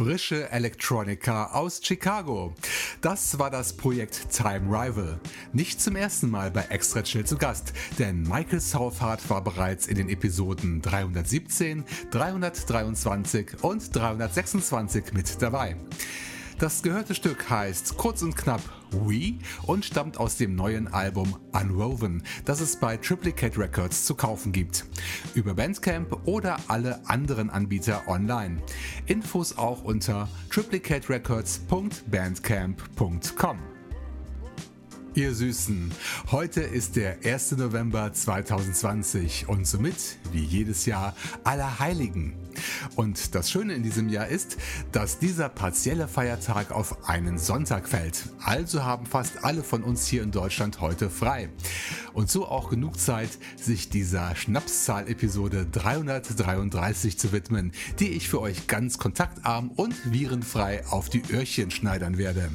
Frische Electronica aus Chicago. Das war das Projekt Time Rival. Nicht zum ersten Mal bei Extra Chill zu Gast, denn Michael Southard war bereits in den Episoden 317, 323 und 326 mit dabei. Das gehörte Stück heißt kurz und knapp We und stammt aus dem neuen Album Unwoven, das es bei Triplicate Records zu kaufen gibt. Über Bandcamp oder alle anderen Anbieter online. Infos auch unter triplicaterecords.bandcamp.com. Ihr Süßen, heute ist der 1. November 2020 und somit, wie jedes Jahr, Allerheiligen. Und das Schöne in diesem Jahr ist, dass dieser partielle Feiertag auf einen Sonntag fällt. Also haben fast alle von uns hier in Deutschland heute frei. Und so auch genug Zeit, sich dieser Schnapszahl-Episode 333 zu widmen, die ich für euch ganz kontaktarm und virenfrei auf die Öhrchen schneidern werde.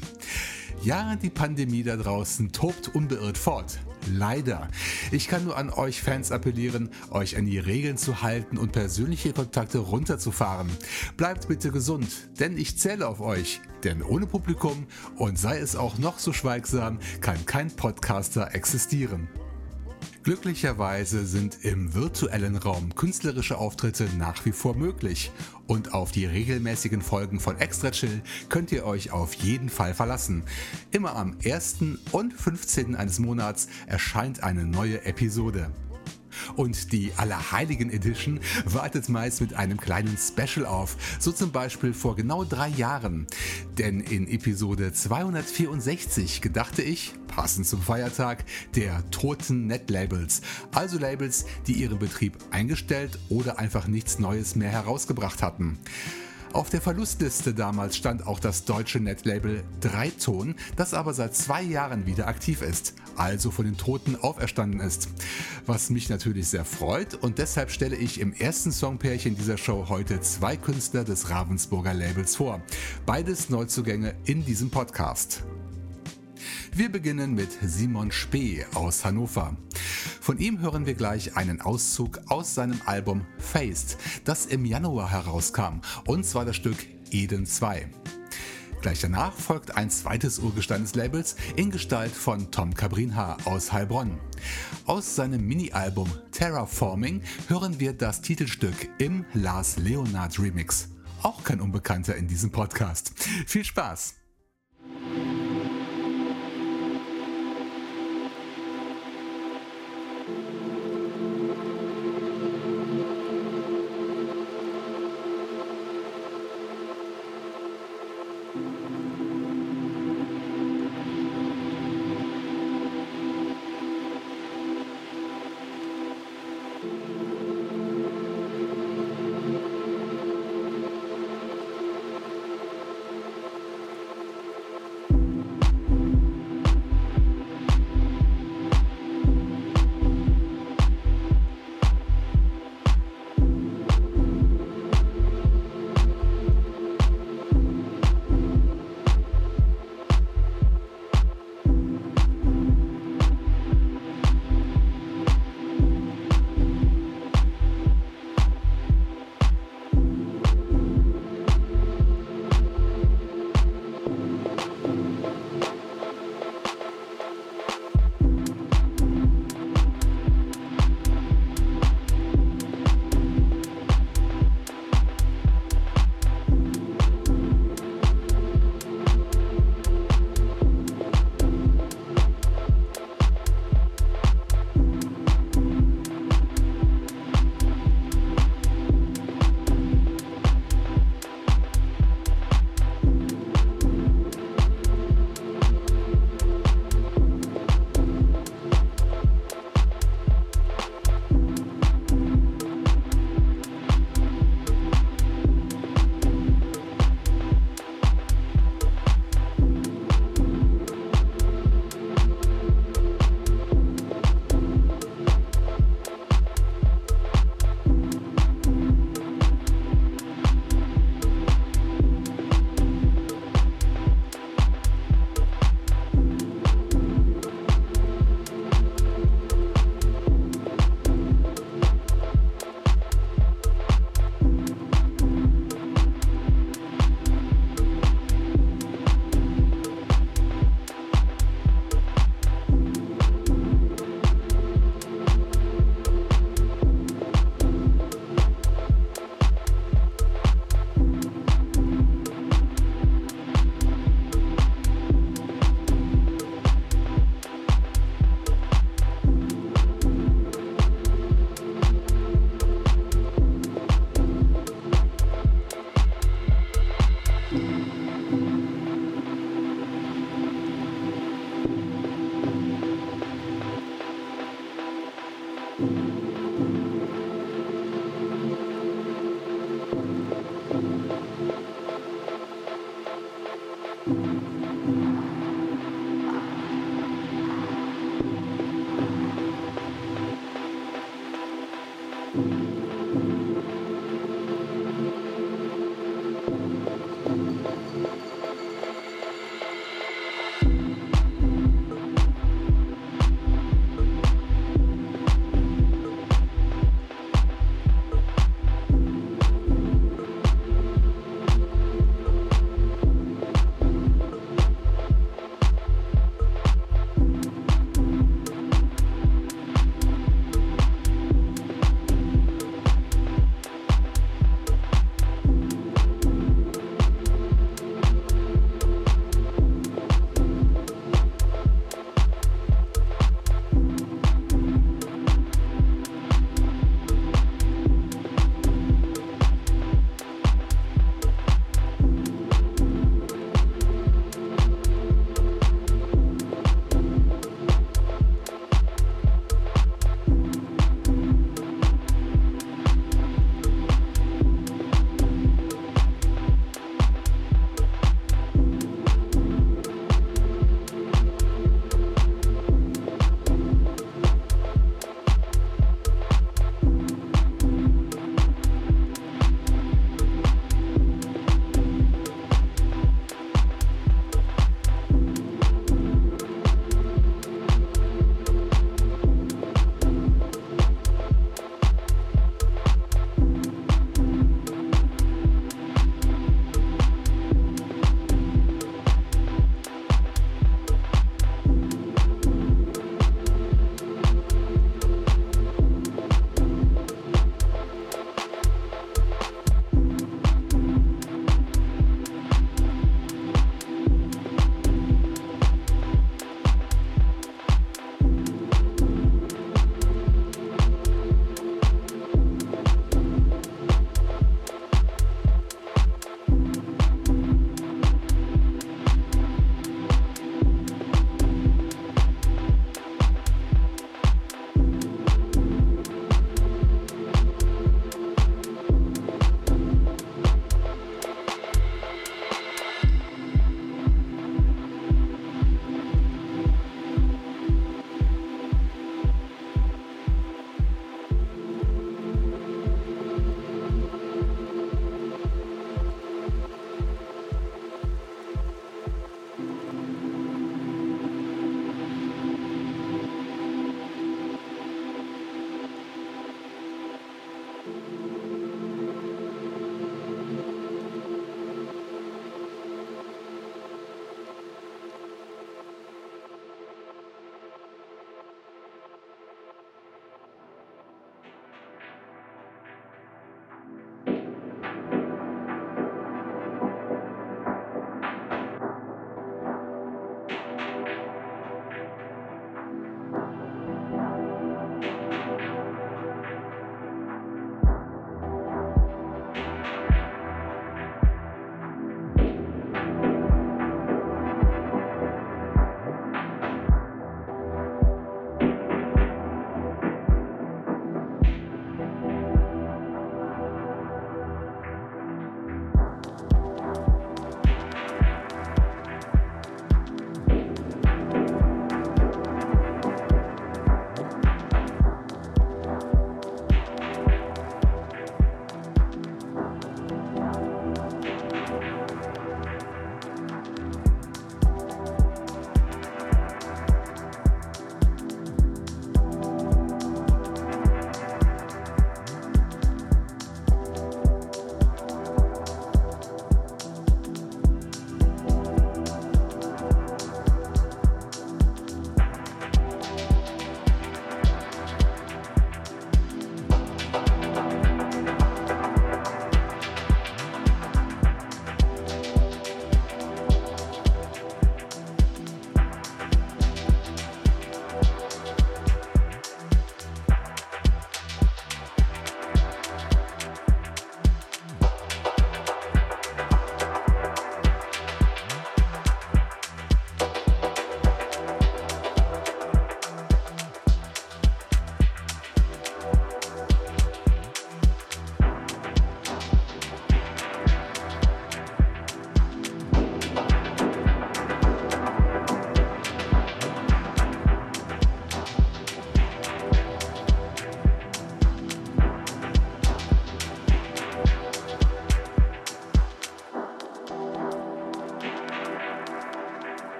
Ja, die Pandemie da draußen tobt unbeirrt fort. Leider. Ich kann nur an euch Fans appellieren, euch an die Regeln zu halten und persönliche Kontakte runterzufahren. Bleibt bitte gesund, denn ich zähle auf euch. Denn ohne Publikum und sei es auch noch so schweigsam, kann kein Podcaster existieren. Glücklicherweise sind im virtuellen Raum künstlerische Auftritte nach wie vor möglich und auf die regelmäßigen Folgen von Extra Chill könnt ihr euch auf jeden Fall verlassen. Immer am 1. und 15. eines Monats erscheint eine neue Episode. Und die Allerheiligen Edition wartet meist mit einem kleinen Special auf, so zum Beispiel vor genau drei Jahren. Denn in Episode 264 gedachte ich, passend zum Feiertag, der toten Netlabels. Also Labels, die ihren Betrieb eingestellt oder einfach nichts Neues mehr herausgebracht hatten. Auf der Verlustliste damals stand auch das deutsche Netlabel Dreiton, das aber seit zwei Jahren wieder aktiv ist, also von den Toten auferstanden ist. Was mich natürlich sehr freut und deshalb stelle ich im ersten Songpärchen dieser Show heute zwei Künstler des Ravensburger Labels vor. Beides Neuzugänge in diesem Podcast. Wir beginnen mit Simon Spee aus Hannover. Von ihm hören wir gleich einen Auszug aus seinem Album Faced, das im Januar herauskam, und zwar das Stück Eden 2. Gleich danach folgt ein zweites Urgestein des Labels in Gestalt von Tom Cabrinha aus Heilbronn. Aus seinem Mini-Album Terraforming hören wir das Titelstück im Lars Leonard Remix. Auch kein Unbekannter in diesem Podcast. Viel Spaß!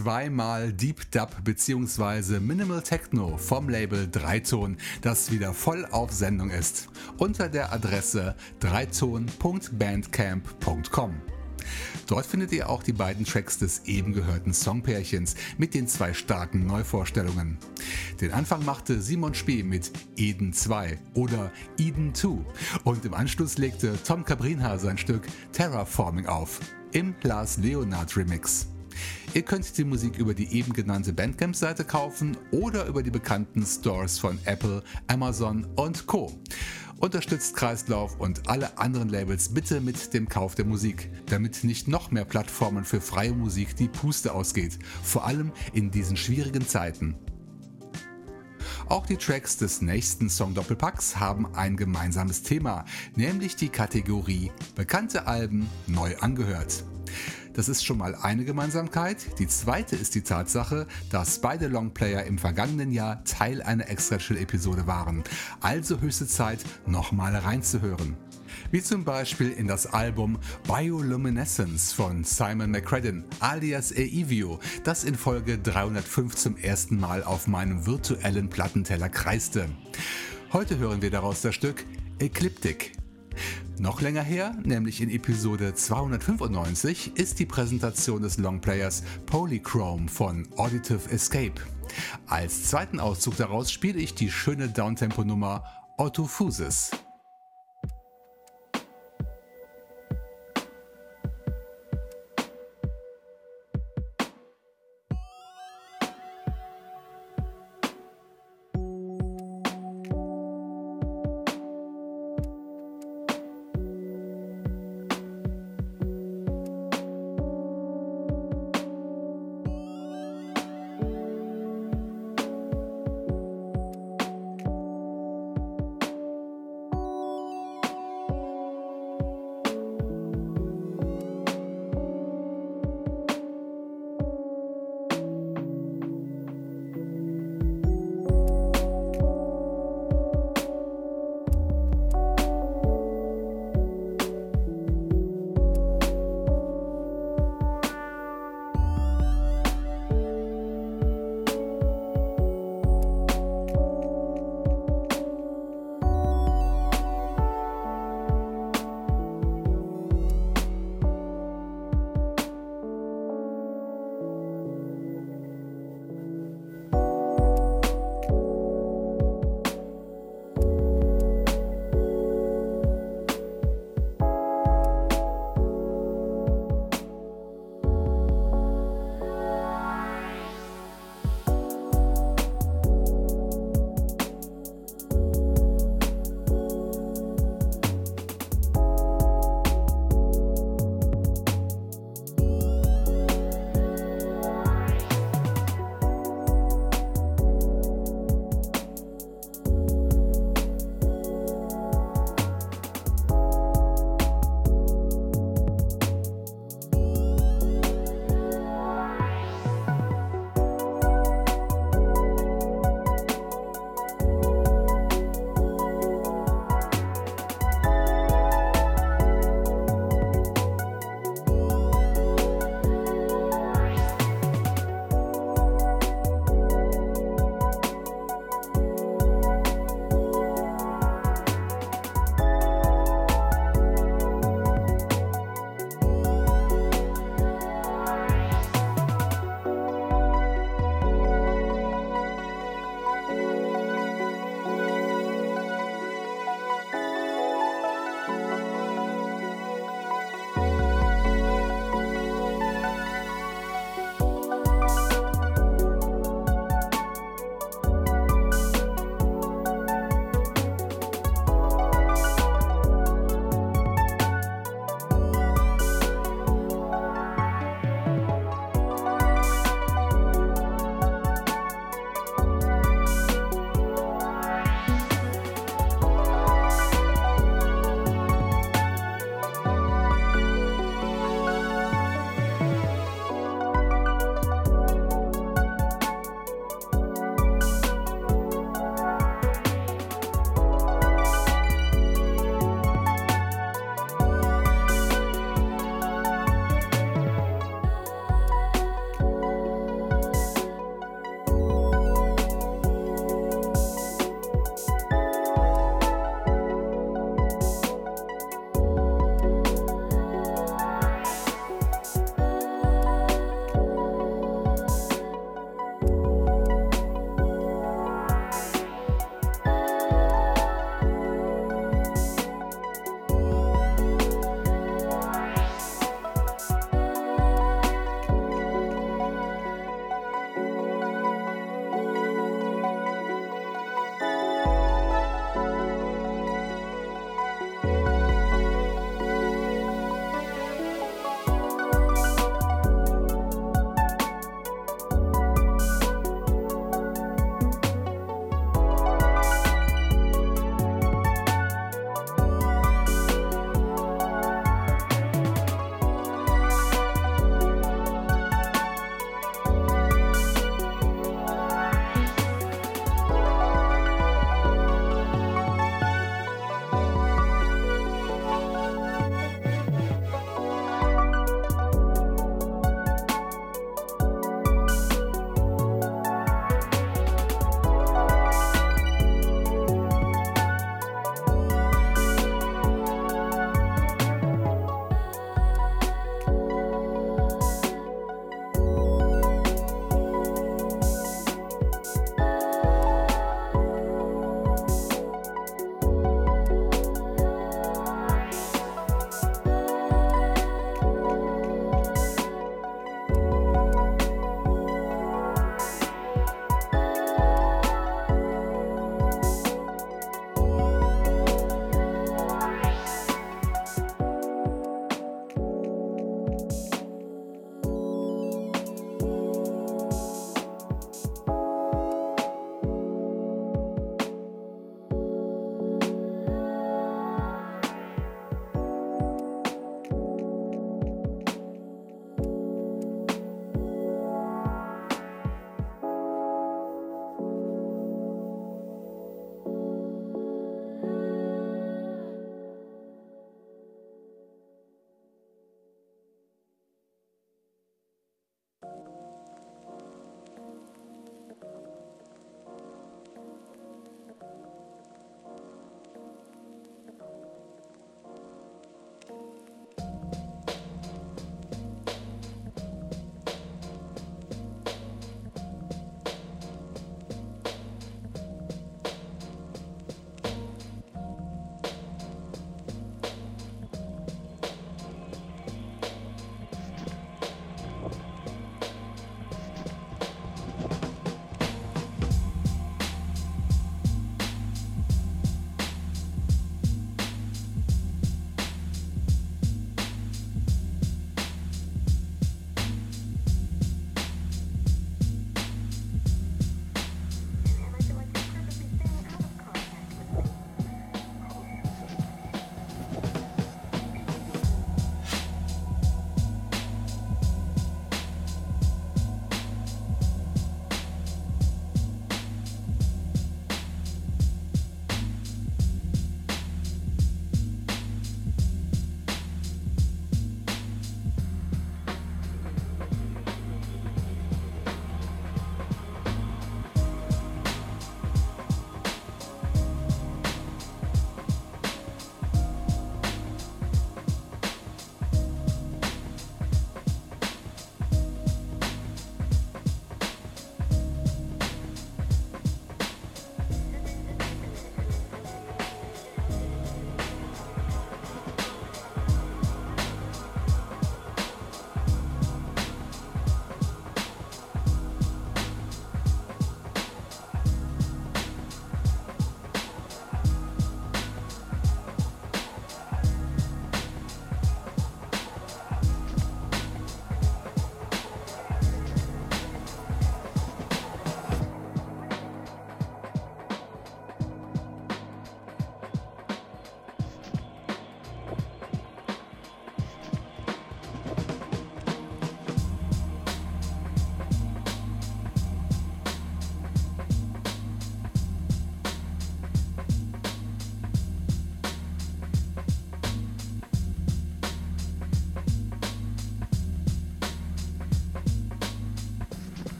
Zweimal Deep Dub bzw. Minimal Techno vom Label Dreiton, das wieder voll auf Sendung ist. Unter der Adresse dreiton.bandcamp.com. Dort findet ihr auch die beiden Tracks des eben gehörten Songpärchens mit den zwei starken Neuvorstellungen. Den Anfang machte Simon Spee mit Eden 2 oder Eden 2 und im Anschluss legte Tom Cabrinha sein Stück Terraforming auf im Lars Leonard Remix. Ihr könnt die Musik über die eben genannte Bandcamp-Seite kaufen oder über die bekannten Stores von Apple, Amazon und Co. Unterstützt Kreislauf und alle anderen Labels bitte mit dem Kauf der Musik, damit nicht noch mehr Plattformen für freie Musik die Puste ausgeht, vor allem in diesen schwierigen Zeiten. Auch die Tracks des nächsten Song-Doppelpacks haben ein gemeinsames Thema, nämlich die Kategorie Bekannte Alben neu angehört. Das ist schon mal eine Gemeinsamkeit. Die zweite ist die Tatsache, dass beide Longplayer im vergangenen Jahr Teil einer Extra-Chill-Episode waren. Also höchste Zeit, nochmal reinzuhören. Wie zum Beispiel in das Album Bioluminescence von Simon McCredden alias Eivio, das in Folge 305 zum ersten Mal auf meinem virtuellen Plattenteller kreiste. Heute hören wir daraus das Stück Ecliptic. Noch länger her, nämlich in Episode 295, ist die Präsentation des Longplayers Polychrome von Auditive Escape. Als zweiten Auszug daraus spiele ich die schöne Downtempo-Nummer Autophusis.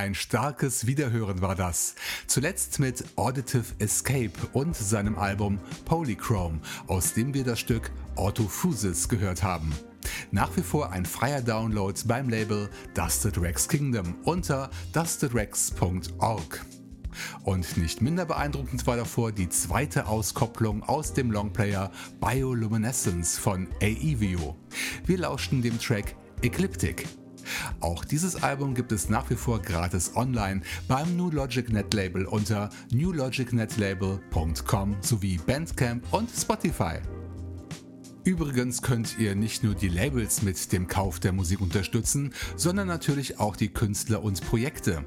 Ein starkes Wiederhören war das. Zuletzt mit Auditive Escape und seinem Album Polychrome, aus dem wir das Stück Autophusis gehört haben. Nach wie vor ein freier Download beim Label Dusted Rex Kingdom unter dustedrex.org. Und nicht minder beeindruckend war davor die zweite Auskopplung aus dem Longplayer Bioluminescence von Aevio. Wir lauschten dem Track Ecliptic. Auch dieses Album gibt es nach wie vor gratis online beim New Logic Net Label unter newlogicnetlabel.com sowie Bandcamp und Spotify. Übrigens könnt ihr nicht nur die Labels mit dem Kauf der Musik unterstützen, sondern natürlich auch die Künstler und Projekte.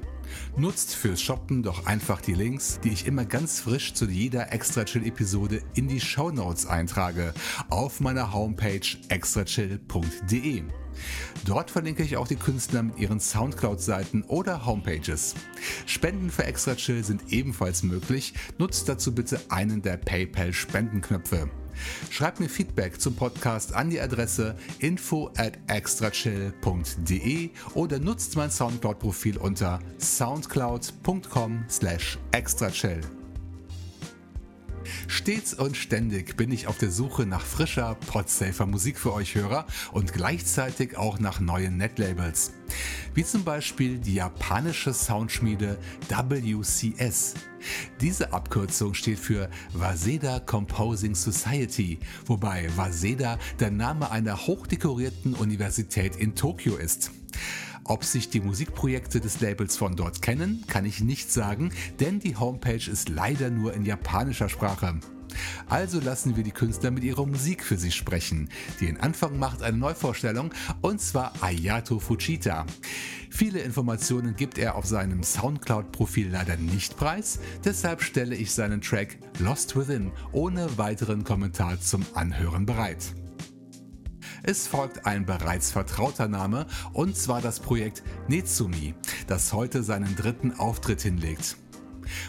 Nutzt fürs Shoppen doch einfach die Links, die ich immer ganz frisch zu jeder Extra Chill Episode in die Show Notes eintrage, auf meiner Homepage extrachill.de. Dort verlinke ich auch die Künstler mit ihren Soundcloud-Seiten oder Homepages. Spenden für Extra Chill sind ebenfalls möglich. Nutzt dazu bitte einen der PayPal-Spendenknöpfe. Schreibt mir Feedback zum Podcast an die Adresse info at extrachill.de oder nutzt mein Soundcloud-Profil unter soundcloud.com slash extrachill. Stets und ständig bin ich auf der Suche nach frischer, podsafer Musik für euch Hörer und gleichzeitig auch nach neuen Netlabels. Wie zum Beispiel die japanische Soundschmiede WCS. Diese Abkürzung steht für Waseda Composing Society, wobei Waseda der Name einer hochdekorierten Universität in Tokio ist. Ob sich die Musikprojekte des Labels von dort kennen, kann ich nicht sagen, denn die Homepage ist leider nur in japanischer Sprache. Also lassen wir die Künstler mit ihrer Musik für sich sprechen. Den Anfang macht eine Neuvorstellung und zwar Ayato Fujita. Viele Informationen gibt er auf seinem Soundcloud-Profil leider nicht preis, deshalb stelle ich seinen Track Lost Within ohne weiteren Kommentar zum Anhören bereit. Es folgt ein bereits vertrauter Name und zwar das Projekt Netsumi, das heute seinen dritten Auftritt hinlegt.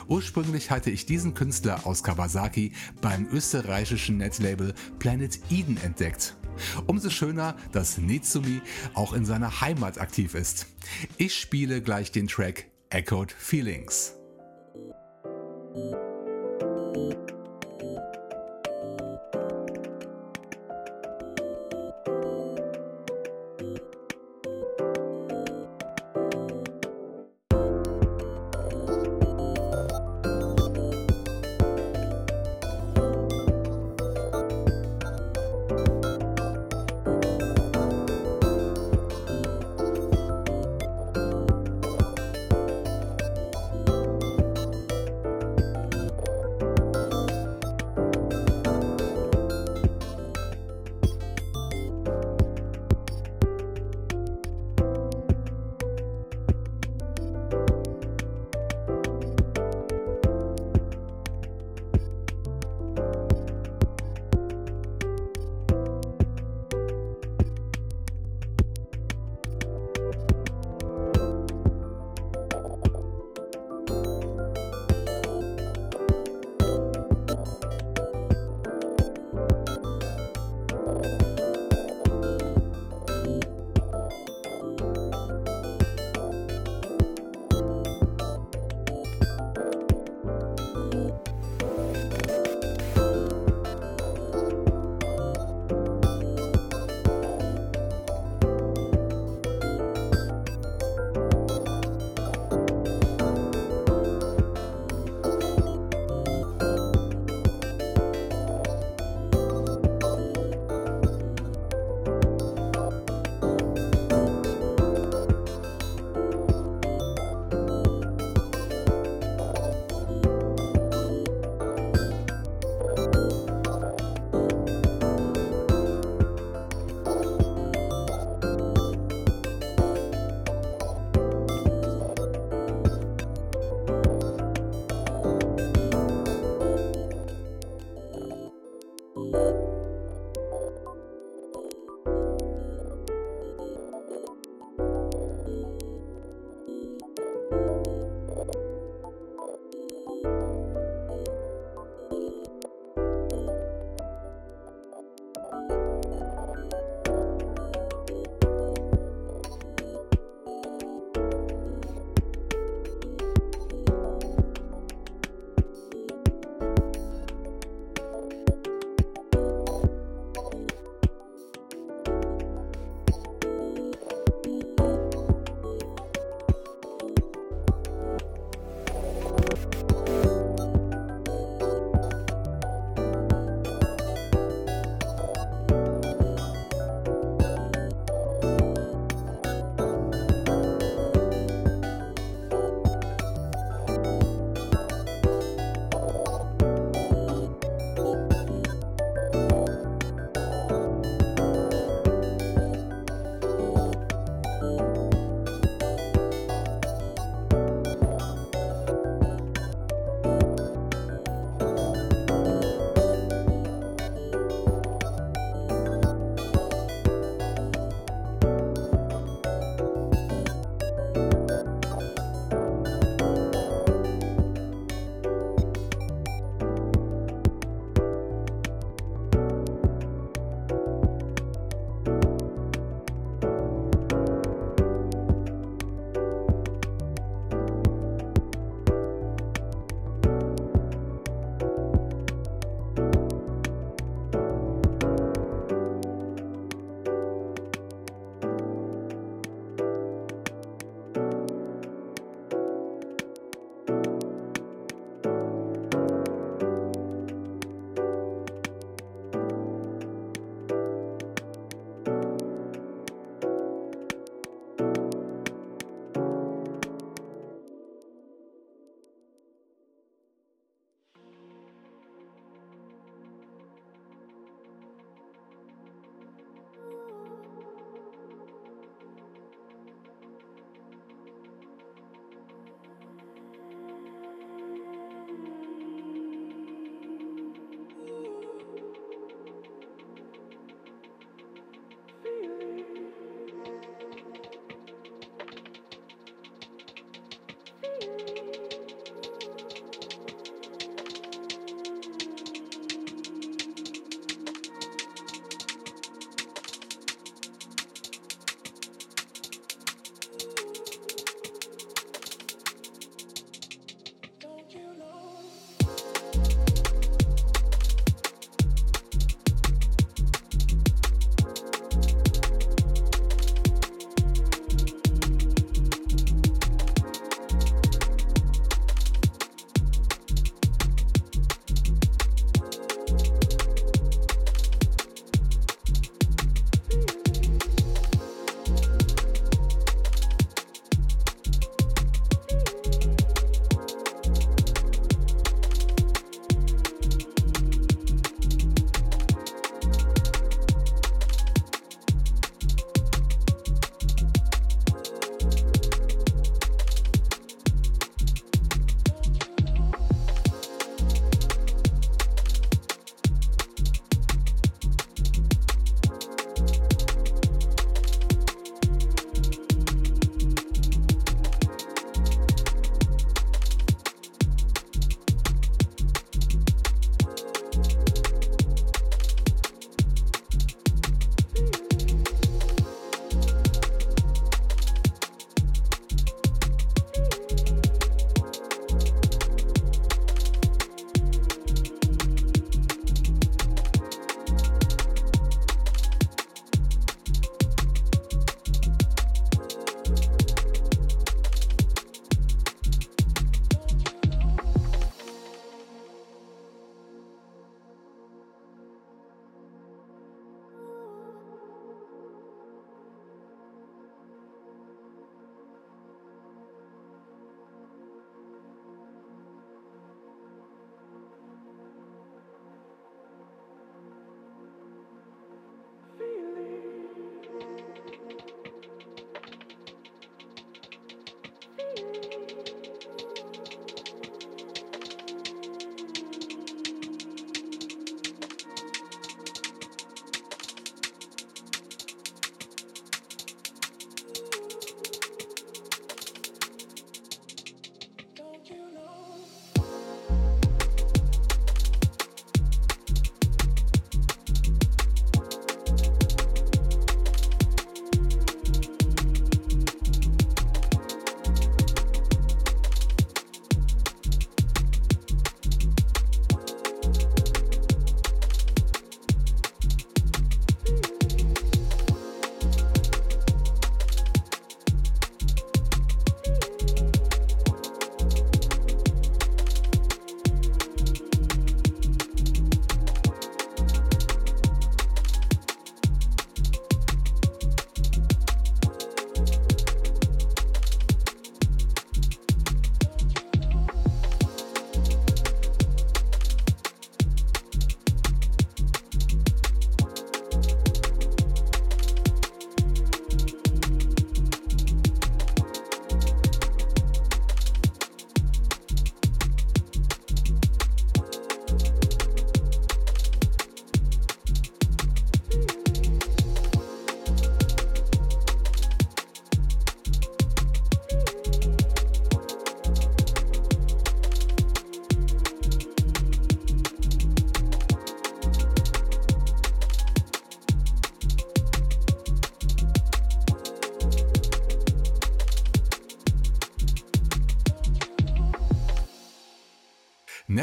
Ursprünglich hatte ich diesen Künstler aus Kawasaki beim österreichischen Netlabel Planet Eden entdeckt. Umso schöner, dass Netsumi auch in seiner Heimat aktiv ist. Ich spiele gleich den Track Echoed Feelings.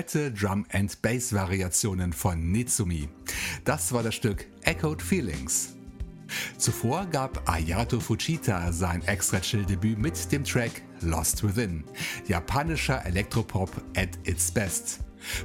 Nette Drum and Bass Variationen von Nitsumi. Das war das Stück Echoed Feelings. Zuvor gab Ayato Fujita sein Extra-Chill-Debüt mit dem Track Lost Within, japanischer Elektropop at its best.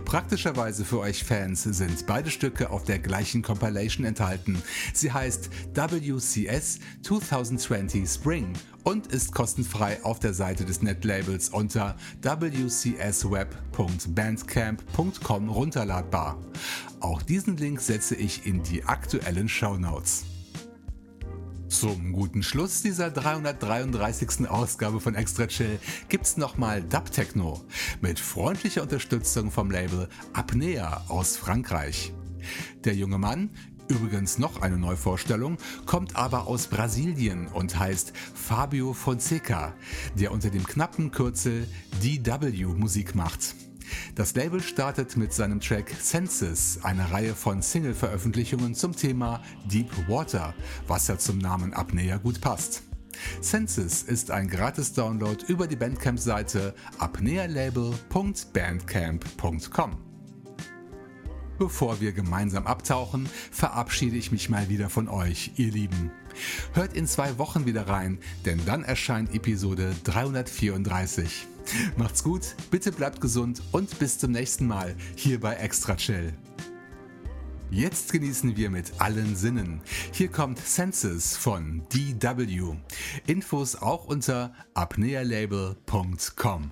Praktischerweise für euch Fans sind beide Stücke auf der gleichen Compilation enthalten. Sie heißt WCS 2020 Spring und ist kostenfrei auf der Seite des Netlabels unter wcsweb.bandcamp.com runterladbar. Auch diesen Link setze ich in die aktuellen Show Notes. Zum guten Schluss dieser 333. Ausgabe von Extra Chill gibt's nochmal Dub Techno mit freundlicher Unterstützung vom Label Apnea aus Frankreich. Der junge Mann, übrigens noch eine Neuvorstellung, kommt aber aus Brasilien und heißt Fabio Fonseca, der unter dem knappen Kürzel DW Musik macht. Das Label startet mit seinem Track Senses eine Reihe von Single-Veröffentlichungen zum Thema Deep Water, was ja zum Namen Apnea gut passt. Senses ist ein gratis Download über die Bandcamp-Seite apnealabel.bandcamp.com. Bevor wir gemeinsam abtauchen, verabschiede ich mich mal wieder von euch, ihr Lieben. Hört in zwei Wochen wieder rein, denn dann erscheint Episode 334. Macht's gut, bitte bleibt gesund und bis zum nächsten Mal hier bei Extra Chill. Jetzt genießen wir mit allen Sinnen. Hier kommt Senses von DW. Infos auch unter apnealabel.com.